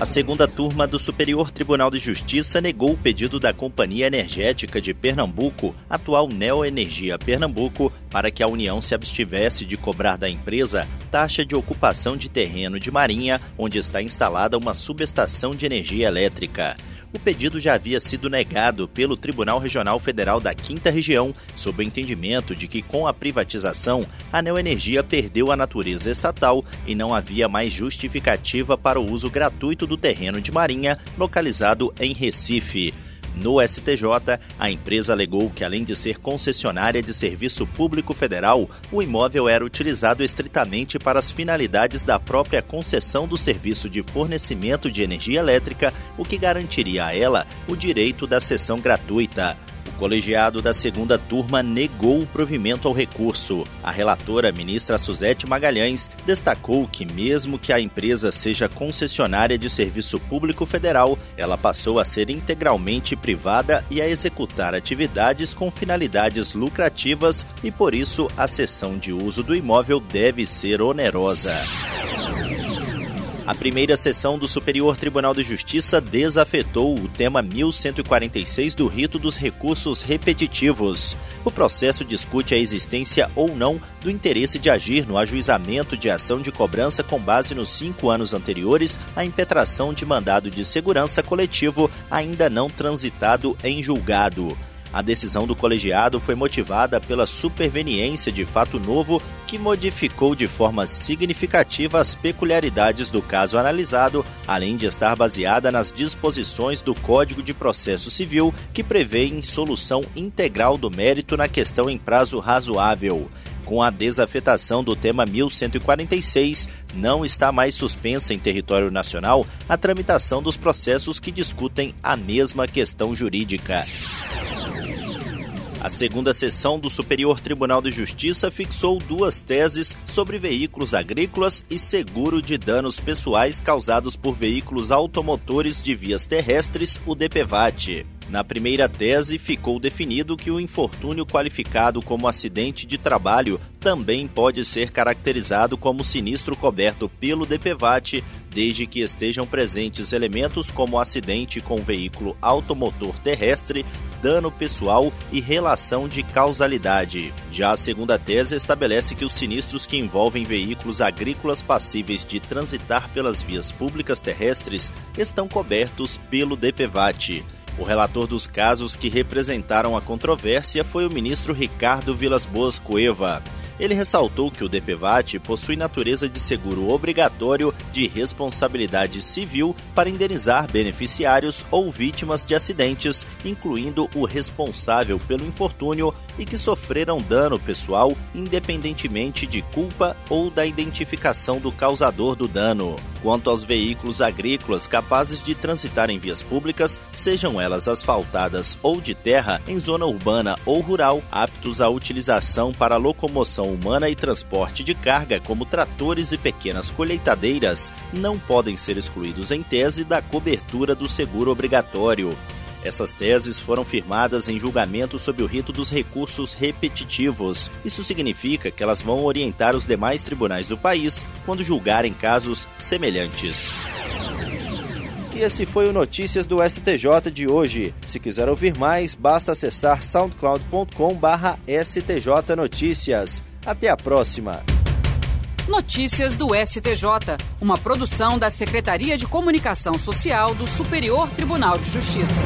A segunda turma do Superior Tribunal de Justiça negou o pedido da Companhia Energética de Pernambuco, atual Neoenergia Pernambuco, para que a União se abstivesse de cobrar da empresa taxa de ocupação de terreno de Marinha, onde está instalada uma subestação de energia elétrica. O pedido já havia sido negado pelo Tribunal Regional Federal da Quinta Região, sob o entendimento de que, com a privatização, a Neoenergia perdeu a natureza estatal e não havia mais justificativa para o uso gratuito do terreno de Marinha, localizado em Recife. No STJ, a empresa alegou que, além de ser concessionária de serviço público federal, o imóvel era utilizado estritamente para as finalidades da própria concessão do serviço de fornecimento de energia elétrica, o que garantiria a ela o direito da cessão gratuita colegiado da segunda turma negou o provimento ao recurso. A relatora, ministra Suzete Magalhães, destacou que, mesmo que a empresa seja concessionária de serviço público federal, ela passou a ser integralmente privada e a executar atividades com finalidades lucrativas e, por isso, a cessão de uso do imóvel deve ser onerosa. A primeira sessão do Superior Tribunal de Justiça desafetou o tema 1146 do rito dos recursos repetitivos. O processo discute a existência ou não do interesse de agir no ajuizamento de ação de cobrança com base nos cinco anos anteriores à impetração de mandado de segurança coletivo ainda não transitado em julgado. A decisão do colegiado foi motivada pela superveniência de fato novo que modificou de forma significativa as peculiaridades do caso analisado, além de estar baseada nas disposições do Código de Processo Civil que prevêem solução integral do mérito na questão em prazo razoável. Com a desafetação do tema 1146, não está mais suspensa em território nacional a tramitação dos processos que discutem a mesma questão jurídica. A segunda sessão do Superior Tribunal de Justiça fixou duas teses sobre veículos agrícolas e seguro de danos pessoais causados por veículos automotores de vias terrestres, o DPVAT. Na primeira tese, ficou definido que o infortúnio qualificado como acidente de trabalho também pode ser caracterizado como sinistro coberto pelo DPVAT, desde que estejam presentes elementos como acidente com veículo automotor terrestre, dano pessoal e relação de causalidade. Já a segunda tese estabelece que os sinistros que envolvem veículos agrícolas passíveis de transitar pelas vias públicas terrestres estão cobertos pelo DPVAT. O relator dos casos que representaram a controvérsia foi o ministro Ricardo Vilas Boas Cueva. Ele ressaltou que o DPVAT possui natureza de seguro obrigatório de responsabilidade civil para indenizar beneficiários ou vítimas de acidentes, incluindo o responsável pelo infortúnio e que sofreram dano pessoal independentemente de culpa ou da identificação do causador do dano. Quanto aos veículos agrícolas capazes de transitar em vias públicas, sejam elas asfaltadas ou de terra, em zona urbana ou rural, aptos à utilização para locomoção humana e transporte de carga, como tratores e pequenas colheitadeiras, não podem ser excluídos em tese da cobertura do seguro obrigatório. Essas teses foram firmadas em julgamento sob o rito dos recursos repetitivos. Isso significa que elas vão orientar os demais tribunais do país quando julgarem casos semelhantes. E esse foi o Notícias do STJ de hoje. Se quiser ouvir mais, basta acessar soundcloud.com/stj notícias. Até a próxima. Notícias do STJ, uma produção da Secretaria de Comunicação Social do Superior Tribunal de Justiça.